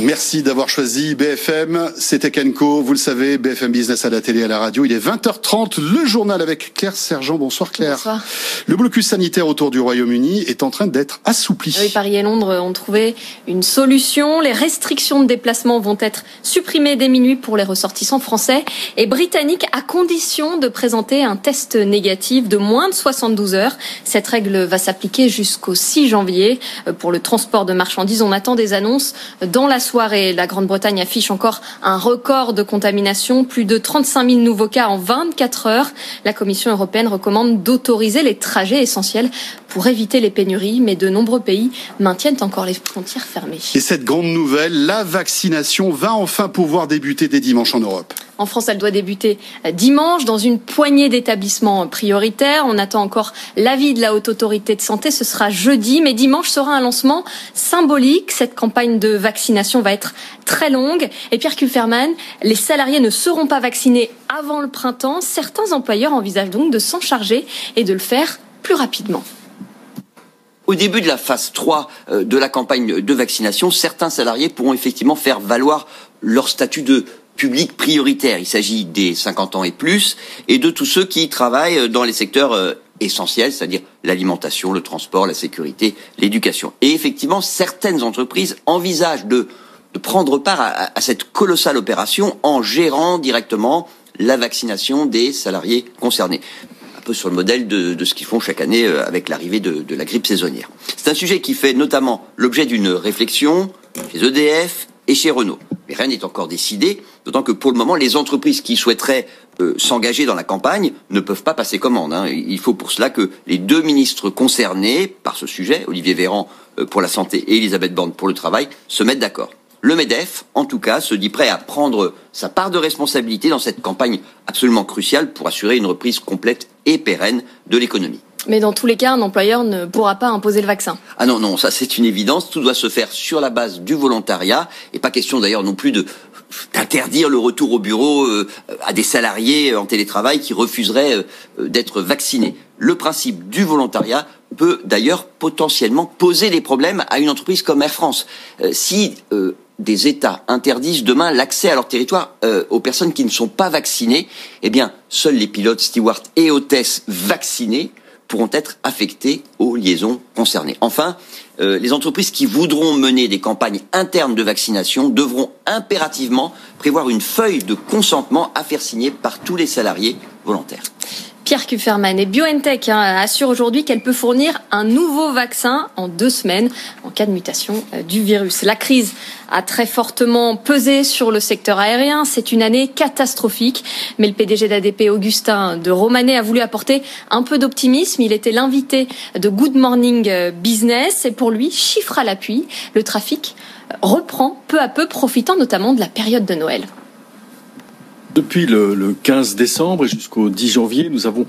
Merci d'avoir choisi BFM. C'était Kenko. Vous le savez, BFM Business à la télé et à la radio. Il est 20h30. Le journal avec Claire Sergent. Bonsoir Claire. Bonsoir. Le blocus sanitaire autour du Royaume-Uni est en train d'être assoupli. Oui, Paris et Londres ont trouvé une solution. Les restrictions de déplacement vont être supprimées dès minuit pour les ressortissants français et britanniques à condition de présenter un test négatif de moins de 72 heures. Cette règle va s'appliquer jusqu'au 6 janvier. Euh, Pour le transport de marchandises, on attend des annonces dans la soirée. La Grande-Bretagne affiche encore un record de contamination, plus de 35 000 nouveaux cas en 24 heures. La Commission européenne recommande d'autoriser les trajets essentiels pour éviter les pénuries, mais de nombreux pays maintiennent encore les frontières fermées. Et cette grande nouvelle, la vaccination va enfin pouvoir débuter dès dimanche en Europe. En France, elle doit débuter dimanche dans une poignée d'établissements prioritaires. On attend encore l'avis de la Haute Autorité de Santé. Ce sera jeudi, mais dimanche sera un lancement symbolique. Cette campagne de vaccination va être très longue. Et Pierre Kufferman, les salariés ne seront pas vaccinés avant le printemps. Certains employeurs envisagent donc de s'en charger et de le faire plus rapidement. Au début de la phase 3 euh, de la campagne de vaccination, certains salariés pourront effectivement faire valoir leur statut de public prioritaire. Il s'agit des 50 ans et plus et de tous ceux qui travaillent dans les secteurs euh, essentiels, c'est-à-dire l'alimentation, le transport, la sécurité, l'éducation. Et effectivement, certaines entreprises envisagent de, prendre part à, cette colossale opération en gérant directement la vaccination des salariés concernés un peu sur le modèle de, ce qu'ils font chaque année euh, avec l'arrivée de la grippe saisonnière. C'est un sujet qui fait notamment l'objet d'une réflexion chez EDF et chez Renault. Mais rien n'est encore décidé, d'autant que pour le moment, les entreprises qui souhaiteraient euh, s'engager dans la campagne ne peuvent pas passer commande. Hein. Il faut pour cela que les deux ministres concernés par ce sujet, Olivier Véran euh, pour la santé et Elisabeth Borne pour le travail, se mettent d'accord. Le MEDEF, en tout cas, se dit prêt à prendre sa part de responsabilité dans cette campagne absolument cruciale pour assurer une reprise complète et pérenne de l'économie. Mais dans tous les cas, un employeur ne pourra pas imposer le vaccin. Ah non, non, ça c'est une évidence. Tout doit se faire sur la base du volontariat. Et pas question d'ailleurs non plus d'interdire le retour au bureau euh, à des salariés en télétravail qui refuseraient euh, d'être vaccinés. Le principe du volontariat peut d'ailleurs potentiellement poser des problèmes à une entreprise comme Air France. Euh, si euh, des États interdisent demain l'accès à leur territoire euh, aux personnes qui ne sont pas vaccinées, eh bien, seuls les pilotes, stewards et hôtesses vaccinés pourront être affectés aux liaisons concernées. Enfin, euh, les entreprises qui voudront mener des campagnes internes de vaccination devront impérativement prévoir une feuille de consentement à faire signer par tous les salariés volontaires. Pierre Kufferman et BioNTech hein, assure aujourd'hui qu'elle peut fournir un nouveau vaccin en deux semaines en cas de mutation euh, du virus. La crise a très fortement pesé sur le secteur aérien. C'est une année catastrophique. Mais le PDG d'ADP, Augustin de Romanet, a voulu apporter un peu d'optimisme. Il était l'invité de Good Morning Business. Et pour lui, chiffre à l'appui, le trafic reprend peu à peu, profitant notamment de la période de Noël. Depuis le, le 15 décembre et jusqu'au 10 janvier, nous avons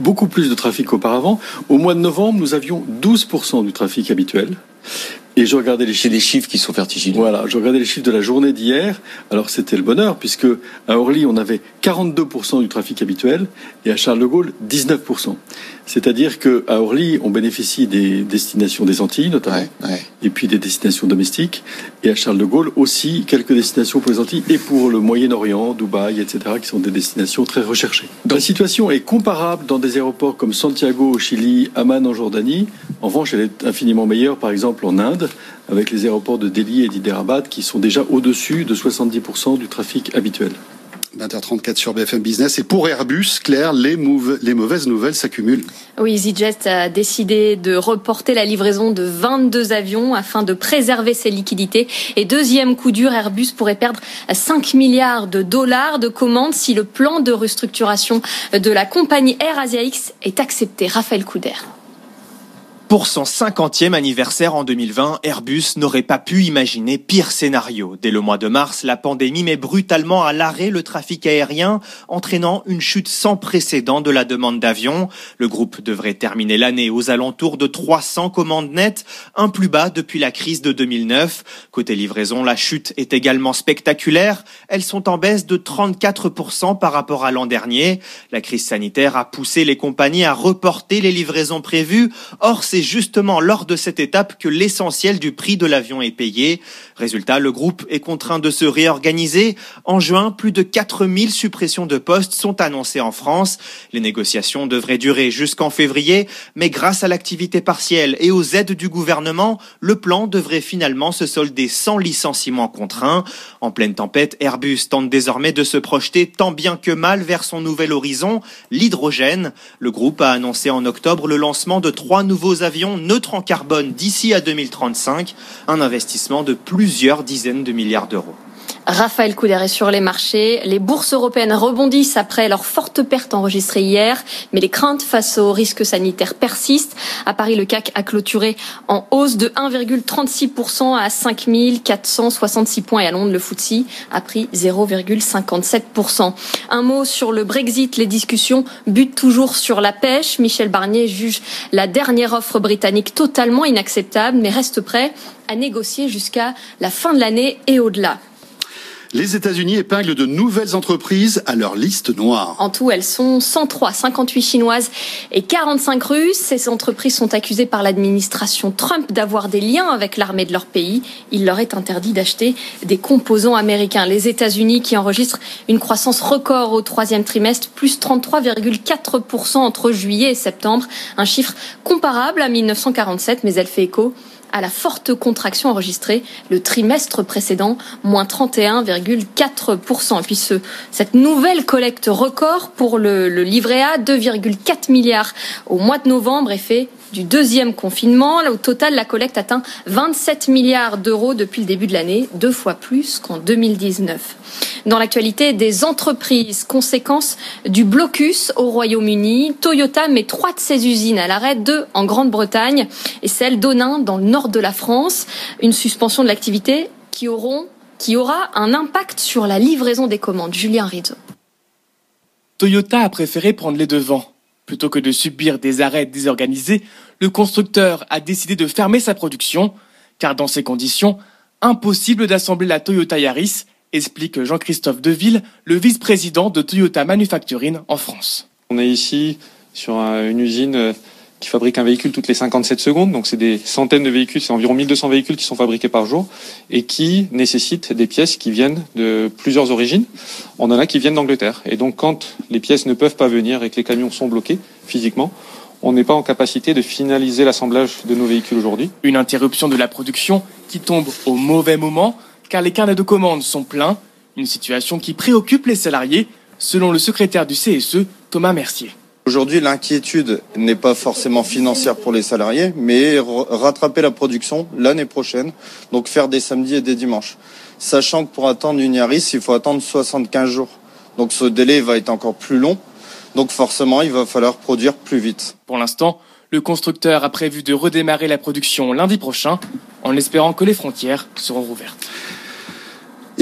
beaucoup plus de trafic qu'auparavant. Au mois de novembre, nous avions 12% du trafic habituel. Et je regardais les C'est chiffres. des chiffres qui sont vertigineux. Voilà, je regardais les chiffres de la journée d'hier. Alors c'était le bonheur puisque à Orly on avait 42% du trafic habituel et à Charles de Gaulle 19%. C'est-à-dire que à Orly on bénéficie des destinations des Antilles notamment Ouais, ouais. et puis des destinations domestiques et à Charles de Gaulle aussi quelques destinations pour les Antilles et pour le Moyen-Orient, Dubaï, etc. qui sont des destinations très recherchées. la situation est comparable dans des aéroports comme Santiago au Chili, Amman en Jordanie. En revanche, elle est infiniment meilleure par exemple en Inde avec les aéroports de Delhi et d'Hyderabad qui sont déjà au-dessus de 70% du trafic habituel. 20h34 sur BFM Business. Et pour Airbus, Claire, les, mouve- les mauvaises nouvelles s'accumulent. Oui, EasyJet a décidé de reporter la livraison de 22 avions afin de préserver ses liquidités. Et deuxième coup dur, Airbus pourrait perdre 5 milliards de dollars de commandes si le plan de restructuration de la compagnie Air Asia X est accepté. Raphaël Couder. Pour son 50e anniversaire en 2020, Airbus n'aurait pas pu imaginer pire scénario. Dès le mois de mars, la pandémie met brutalement à l'arrêt le trafic aérien, entraînant une chute sans précédent de la demande d'avions. Le groupe devrait terminer l'année aux alentours de 300 commandes nettes, un plus bas depuis la crise de 2009. Côté livraison, la chute est également spectaculaire. Elles sont en baisse de 34% par rapport à l'an dernier. La crise sanitaire a poussé les compagnies à reporter les livraisons prévues. Or, c'est justement lors de cette étape que l'essentiel du prix de l'avion est payé. Résultat, le groupe est contraint de se réorganiser. En juin, plus de 4000 suppressions de postes sont annoncées en France. Les négociations devraient durer jusqu'en février, mais grâce à l'activité partielle et aux aides du gouvernement, le plan devrait finalement se solder sans licenciement contraint. En pleine tempête, Airbus tente désormais de se projeter tant bien que mal vers son nouvel horizon, l'hydrogène. Le groupe a annoncé en octobre le lancement de trois nouveaux avions neutres en carbone d'ici à 2035, un investissement de plusieurs dizaines de milliards d'euros. Raphaël Couder est sur les marchés. Les bourses européennes rebondissent après leur forte perte enregistrée hier, mais les craintes face aux risques sanitaires persistent. À Paris, le CAC a clôturé en hausse de 1,36% à 5466 points et à Londres, le FTSE a pris 0,57%. Un mot sur le Brexit. Les discussions butent toujours sur la pêche. Michel Barnier juge la dernière offre britannique totalement inacceptable, mais reste prêt à négocier jusqu'à la fin de l'année et au-delà. Les États-Unis épinglent de nouvelles entreprises à leur liste noire. En tout, elles sont 103, 58 chinoises et 45 russes. Ces entreprises sont accusées par l'administration Trump d'avoir des liens avec l'armée de leur pays. Il leur est interdit d'acheter des composants américains. Les États-Unis qui enregistrent une croissance record au troisième trimestre, plus 33,4% entre juillet et septembre. Un chiffre comparable à 1947, mais elle fait écho à la forte contraction enregistrée le trimestre précédent, moins 31,4%. Et puis ce, cette nouvelle collecte record pour le, le livret A, 2,4 milliards au mois de novembre, est fait du deuxième confinement. Au total, la collecte atteint 27 milliards d'euros depuis le début de l'année, deux fois plus qu'en 2019. Dans l'actualité des entreprises, conséquence du blocus au Royaume-Uni, Toyota met trois de ses usines à l'arrêt, deux en Grande-Bretagne et celle d'Onin dans le nord de la France. Une suspension de l'activité qui, qui aura un impact sur la livraison des commandes. Julien Rizzo. Toyota a préféré prendre les devants. Plutôt que de subir des arrêts désorganisés, le constructeur a décidé de fermer sa production, car dans ces conditions, impossible d'assembler la Toyota Yaris, explique Jean-Christophe Deville, le vice-président de Toyota Manufacturing en France. On est ici sur une usine qui fabrique un véhicule toutes les 57 secondes, donc c'est des centaines de véhicules, c'est environ 1200 véhicules qui sont fabriqués par jour et qui nécessitent des pièces qui viennent de plusieurs origines. On en a qui viennent d'Angleterre. Et donc quand les pièces ne peuvent pas venir et que les camions sont bloqués physiquement, on n'est pas en capacité de finaliser l'assemblage de nos véhicules aujourd'hui. Une interruption de la production qui tombe au mauvais moment car les carnets de commandes sont pleins, une situation qui préoccupe les salariés, selon le secrétaire du CSE, Thomas Mercier. Aujourd'hui, l'inquiétude n'est pas forcément financière pour les salariés, mais rattraper la production l'année prochaine, donc faire des samedis et des dimanches. Sachant que pour attendre une Yaris, il faut attendre 75 jours. Donc ce délai va être encore plus long. Donc forcément, il va falloir produire plus vite. Pour l'instant, le constructeur a prévu de redémarrer la production lundi prochain, en espérant que les frontières seront rouvertes.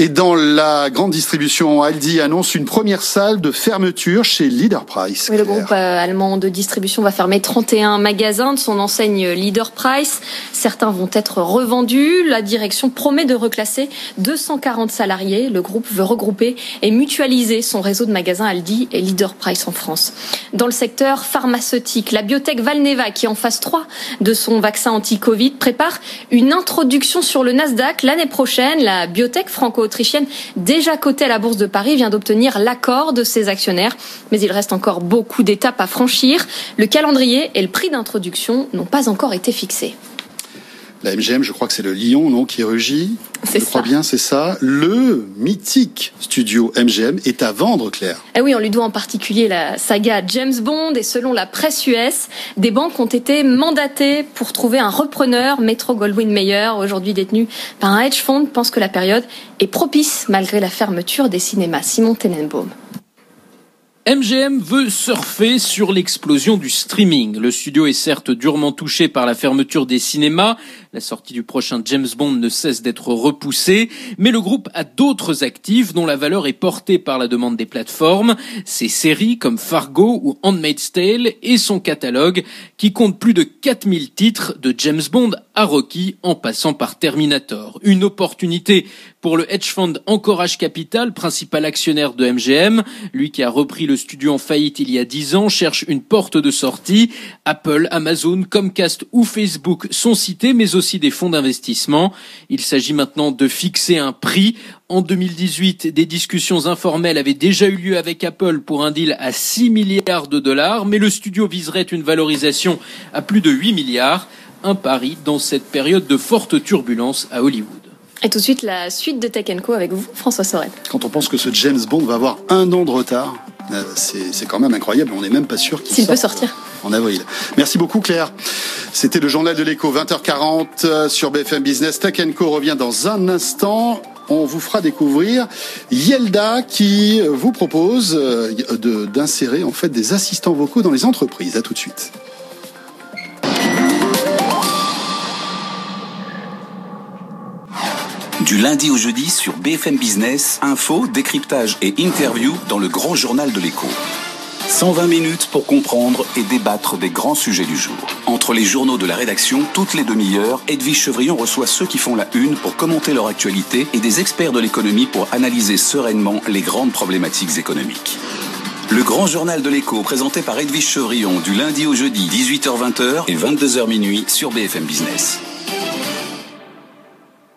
Et dans la grande distribution, Aldi annonce une première salle de fermeture chez Leader Price. Oui, le groupe euh, allemand de distribution va fermer 31 magasins de son enseigne Leader Price. Certains vont être revendus. La direction promet de reclasser 240 salariés. Le groupe veut regrouper et mutualiser son réseau de magasins Aldi et Leader Price en France. Dans le secteur pharmaceutique, la biotech Valneva, qui est en phase 3 de son vaccin anti-Covid, prépare une introduction sur le Nasdaq l'année prochaine. La biotech franco autrichienne, déjà cotée à la Bourse de Paris, vient d'obtenir l'accord de ses actionnaires. Mais il reste encore beaucoup d'étapes à franchir. Le calendrier et le prix d'introduction n'ont pas encore été fixés. La MGM, je crois que c'est le Lyon, non, qui rugit. Je crois bien, c'est ça. Le mythique studio MGM est à vendre, Claire. Eh oui, on lui doit en particulier la saga James Bond et selon la presse US, des banques ont été mandatées pour trouver un repreneur. Metro Goldwyn Mayer, aujourd'hui détenu par un hedge fund, pense que la période est propice malgré la fermeture des cinémas. Simon Tenenbaum. MGM veut surfer sur l'explosion du streaming. Le studio est certes durement touché par la fermeture des cinémas, la sortie du prochain James Bond ne cesse d'être repoussée, mais le groupe a d'autres actifs dont la valeur est portée par la demande des plateformes, ses séries comme Fargo ou Handmaid's Tale et son catalogue qui compte plus de 4000 titres de James Bond à en passant par Terminator. Une opportunité pour le hedge fund Encourage Capital, principal actionnaire de MGM, lui qui a repris le studio en faillite il y a 10 ans, cherche une porte de sortie. Apple, Amazon, Comcast ou Facebook sont cités, mais aussi des fonds d'investissement. Il s'agit maintenant de fixer un prix. En 2018, des discussions informelles avaient déjà eu lieu avec Apple pour un deal à 6 milliards de dollars, mais le studio viserait une valorisation à plus de 8 milliards. Un pari dans cette période de forte turbulence à Hollywood. Et tout de suite, la suite de Tech Co avec vous, François Sorel. Quand on pense que ce James Bond va avoir un an de retard, euh, c'est quand même incroyable. On n'est même pas sûr qu'il S'il peut sortir. En avril. Merci beaucoup, Claire. C'était le journal de l'écho, 20h40 euh, sur BFM Business. Tech Co revient dans un instant. On vous fera découvrir Yelda qui vous propose euh, d'insérer en fait des assistants vocaux dans les entreprises. À tout de suite. Du lundi au jeudi sur BFM Business, info, décryptage et interview dans le grand journal de l'écho. 120 minutes pour comprendre et débattre des grands sujets du jour. Entre les journaux de la rédaction, toutes les demi-heures, Edwige Chevrillon reçoit ceux qui font la une pour commenter leur actualité et des experts de l'économie pour analyser sereinement les grandes problématiques économiques. Le grand journal de l'écho présenté par Edwige Chevrillon du lundi au jeudi 18h-20h et 22h minuit sur BFM Business.